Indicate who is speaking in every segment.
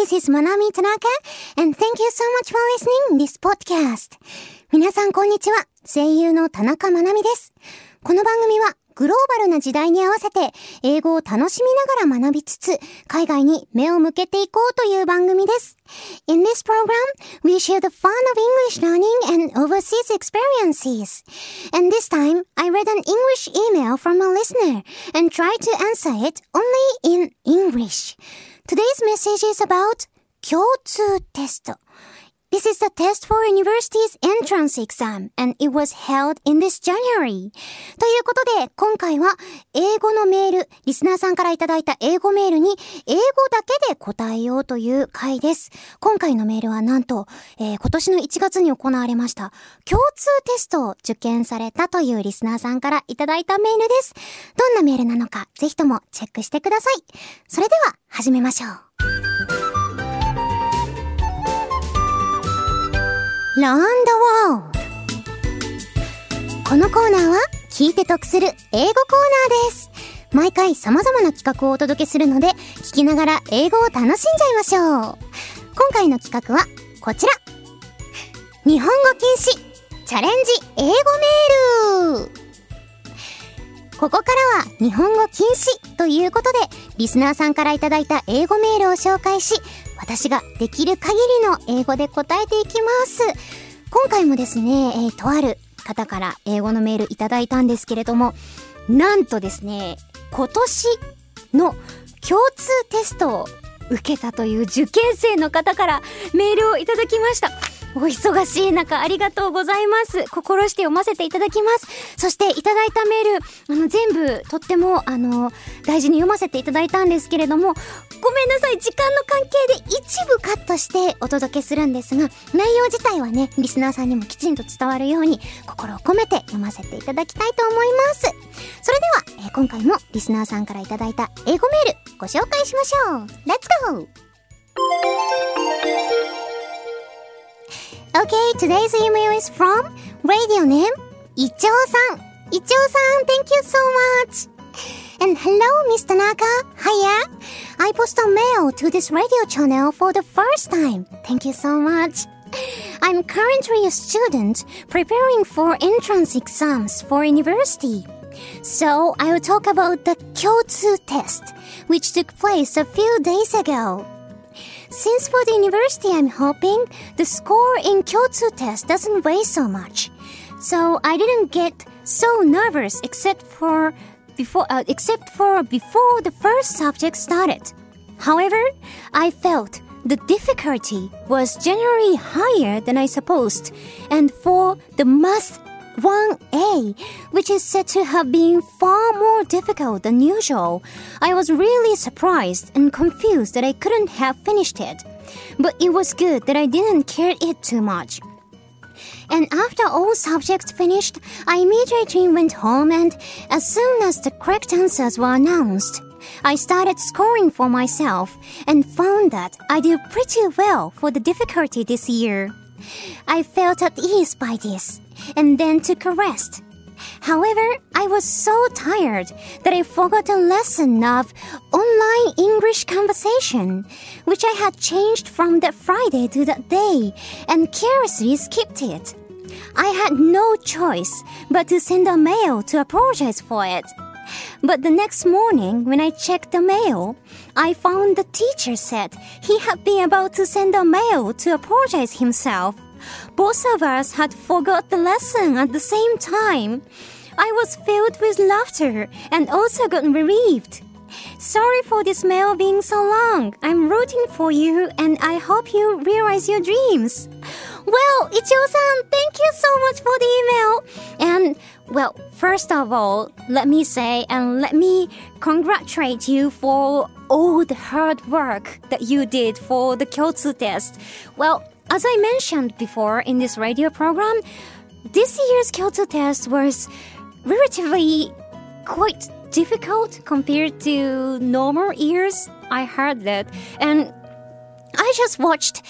Speaker 1: This is Manami Tanaka, and thank you so much for listening this podcast. 皆さんこんにちは。声優の田中まなみです。この番組はグローバルな時代に合わせて英語を楽しみながら学びつつ海外に目を向けていこうという番組です。In this program, we share the fun of English learning and overseas experiences. And this time, I read an English email from a listener and tried to answer it only in English. Today's message is about 共通テスト。This is the test for university's entrance exam and it was held in this January. ということで、今回は英語のメール、 リスナーさんからいただいた英語メールに英語だけで答えようという回です。今回のメールはなんと、えー、今年の1月に行われました共通テストを受験されたというリスナーさんからいただいたメールです。どんなメールなのか、ぜひともチェックしてください。それでは、始めましょう。ロンドワーこのコーナーは聞いて得する英語コーナーです。毎回様々な企画をお届けするので、聞きながら英語を楽しんじゃいましょう。今回の企画はこちら。日本語禁止チャレンジ英語メールここからは日本語禁止ということで、リスナーさんからいただいた英語メールを紹介し、私ができる限りの英語で答えていきます。今回もですね、えー、とある方から英語のメールいただいたんですけれども、なんとですね、今年の共通テストを受けたという受験生の方からメールをいただきました。お忙しい中ありがとうございます。心して読ませていただきます。そしていただいたメール、あの全部とってもあの大事に読ませていただいたんですけれども、ごめんなさい、時間の関係で一部カットしてお届けするんですが、内容自体はね、リスナーさんにもきちんと伝わるように心を込めて読ませていただきたいと思います。それでは、えー、今回もリスナーさんからいただいた英語メールご紹介しましょう。Let's go! Okay, today's email is from radio name Ichou-san. Ichou-san, thank you so much. And hello, Mr. Naka. Hiya. I post a mail to this radio channel for the first time. Thank you so much. I'm currently a student preparing for entrance exams for university. So I will talk about the Kyotsu test, which took place a few days ago. Since for the university I'm hoping, the score in Kyotsu test doesn't weigh so much. So I didn't get so nervous except for before uh, except for before the first subject started. However, I felt the difficulty was generally higher than I supposed, and for the math 1A, which is said to have been far more difficult than usual. I was really surprised and confused that I couldn't have finished it. But it was good that I didn't care it too much. And after all subjects finished, I immediately went home and as soon as the correct answers were announced, I started scoring for myself and found that I did pretty well for the difficulty this year. I felt at ease by this and then took a rest. However, I was so tired that I forgot a lesson of online English conversation, which I had changed from that Friday to that day and carelessly skipped it. I had no choice but to send a mail to apologize for it. But the next morning, when I checked the mail, I found the teacher said he had been about to send a mail to apologize himself. Both of us had forgot the lesson at the same time. I was filled with laughter and also got relieved. Sorry for this mail being so long. I'm rooting for you and I hope you realize your dreams. Well, Ichou-san, thank you so much for the email. And well, first of all, let me say and let me congratulate you for all the hard work that you did for the Kyotsu test. Well, as I mentioned before in this radio program, this year's Kyotsu test was relatively quite difficult compared to normal years. I heard that. And I just watched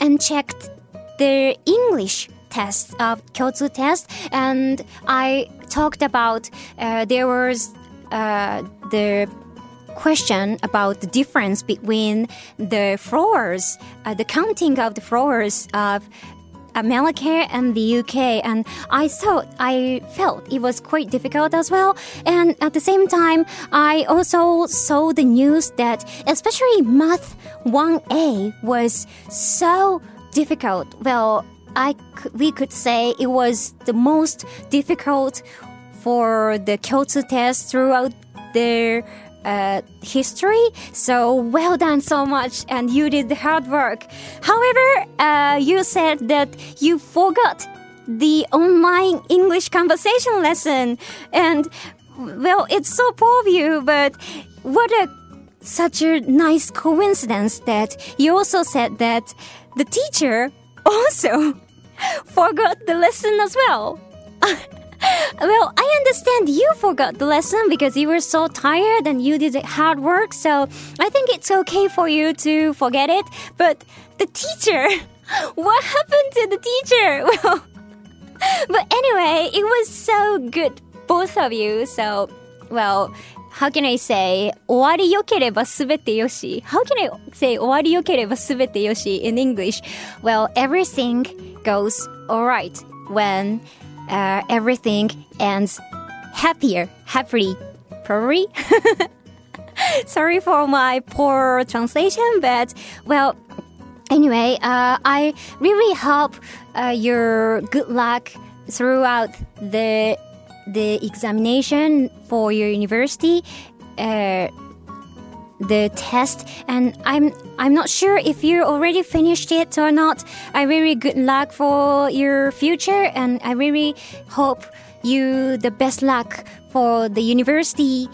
Speaker 1: and checked the English test of Kyotsu test and I talked about uh, there was uh, the question about the difference between the floors, uh, the counting of the floors of America and the UK, and I thought I felt it was quite difficult as well. And at the same time, I also saw the news that especially Math 1A was so difficult. Well, I we could say it was the most difficult for the Kyotsu test throughout their uh, history. So well done so much, and you did the hard work. However, uh, you said that you forgot the online English conversation lesson, and well, it's so poor of you, but what a such a nice coincidence that you also said that the teacher also forgot the lesson as well. well, I understand you forgot the lesson because you were so tired and you did hard work, so I think it's okay for you to forget it. But the teacher, what happened to the teacher? Well, but anyway, it was so good, both of you. So, well, how can I say 終わり良ければすべてよし How can I say 終わり良ければすべてよし in English? Well, everything goes alright when uh, everything ends happier, happily, probably. Sorry for my poor translation, but well, anyway, uh, I really hope uh, your good luck throughout the the examination for your university. Uh, the test and I'm I'm not sure if you already finished it or not. I really good luck for your future and I really hope you the best luck for the university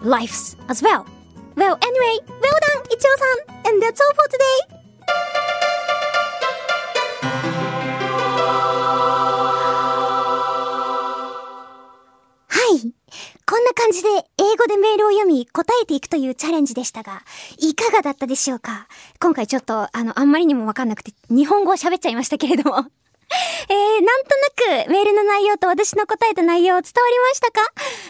Speaker 1: lives as well. Well, anyway, well done, Ichio-san, and that's all for today. こんな感じで英 語でメールを読み答えていくというチャレンジでしたが、いかがだったでしょうか？今回ちょっとあの、あんまりにもわかんなくて日本語を喋っちゃいましたけれども。えー、なんとなくメールの内容と私の答えた内容伝わりましたか？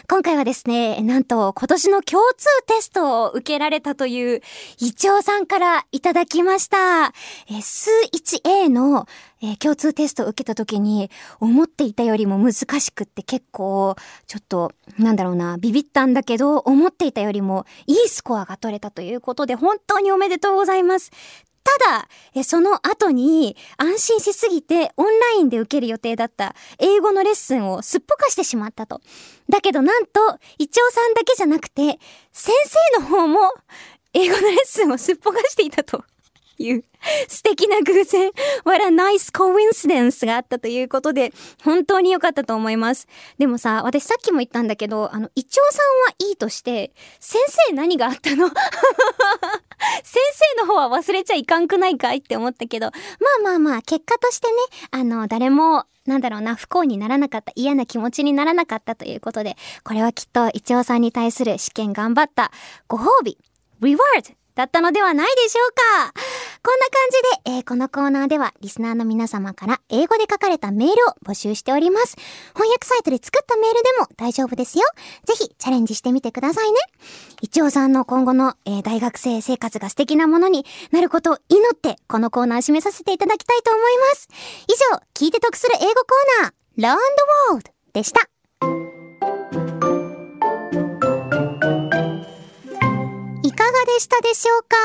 Speaker 1: 今回はですね、なんと今年の共通テストを受けられたというイチョウさんからいただきました。えー、数 1A の、えー、共通テストを受けた時に思っていたよりも難しくって結構ちょっとなんだろうな、ビビったんだけど思っていたよりもいいスコアが取れたということで本当におめでとうございます。ただ、えその後に安心しすぎてオンラインで受ける予定だった英語のレッスンをすっぽかしてしまったと。だけどなんと、イチョウさんだけじゃなくて、先生の方も英語のレッスンをすっぽかしていたと。いう 素敵な偶然、what a nice coincidence があったということで、本当に良かったと思います。でもさ、私さっきも言ったんだけど、あの、イチョウさんはいいとして、先生何があったの？先生の方は忘れちゃいかんくないかいって思ったけど、まあまあまあ、結果としてね、あの、誰も、なんだろうな、不幸にならなかった、嫌な気持ちにならなかったということで、これはきっと、イチョウさんに対する試験頑張ったご褒美、reward だったのではないでしょうかこんな感じで、えー、このコーナーではリスナーの皆様から英語で書かれたメールを募集しております。翻訳サイトで作ったメールでも大丈夫ですよ。ぜひチャレンジしてみてくださいね。一応さんの今後の、えー、大学生生活が素敵なものになることを祈って、このコーナー締めさせていただきたいと思います。以上、聞いて得する英語コーナー、Learn the World でした。でしたでしょうか？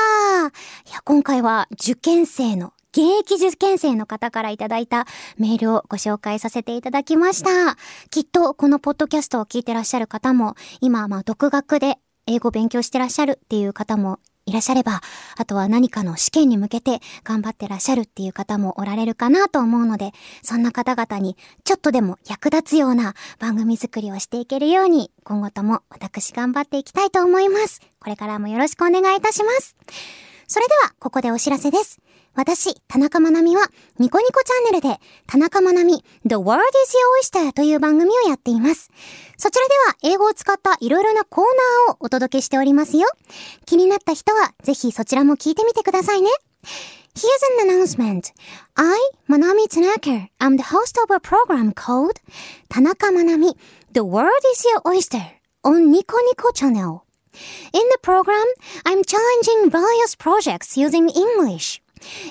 Speaker 1: いや、今回は受験生の現役受験生の方からいただいたメールをご紹介させていただきました。きっとこのポッドキャストを聞いてらっしゃる方も、今、まあ、独学で英語勉強してらっしゃるっていう方もいらっしゃれば、あとは何かの試験に向けて頑張ってらっしゃるっていう方もおられるかなと思うので、そんな方々にちょっとでも役立つような番組作りをしていけるように、今後とも私頑張っていきたいと思います。これからもよろしくお願いいたします。それでは、ここでお知らせです。私、田中まなみは、ニコニコチャンネルで、田中まなみ、The World is Your Oyster という番組をやっています。そちらでは、英語を使ったいろいろなコーナーをお届けしておりますよ。気になった人は、ぜひそちらも聞いてみてくださいね。Here's an announcement. I, Manami Tanaka, am the host of a program called 田中まなみ The World is Your Oyster on Nico Nico Channel. In the program, I'm challenging various projects using English.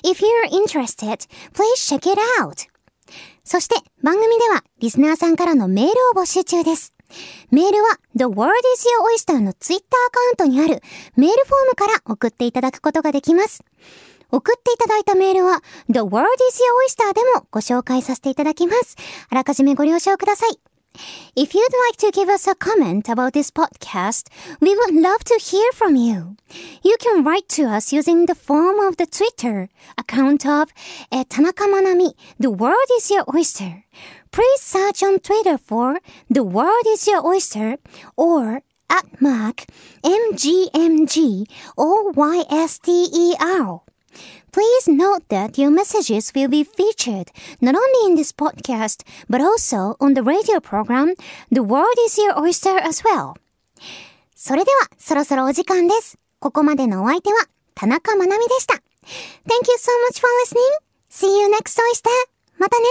Speaker 1: If you're interested, please check it out. そして番組ではリスナーさんからのメールを募集中です。メールは The World is Your Oyster の Twitter アカウントにあるメールフォームから送っていただくことができます。送っていただいたメールは The World is Your Oyster でもご紹介させていただきます。あらかじめご了承ください。If you'd like to give us a comment about this podcast, we would love to hear from you. You can write to us using the form of the Twitter account of uh, Tanaka Manami, The World is Your Oyster. Please search on Twitter for The World is Your Oyster or at mark MGMG OYSTER. Please note that your messages will be featured not only in this podcast, but also on the radio program The World is Your Oyster as well. それでは、そろそろお時間です。ここまでのお相手は、田中まなみでした。Thank you so much for listening. See you next oyster. またね。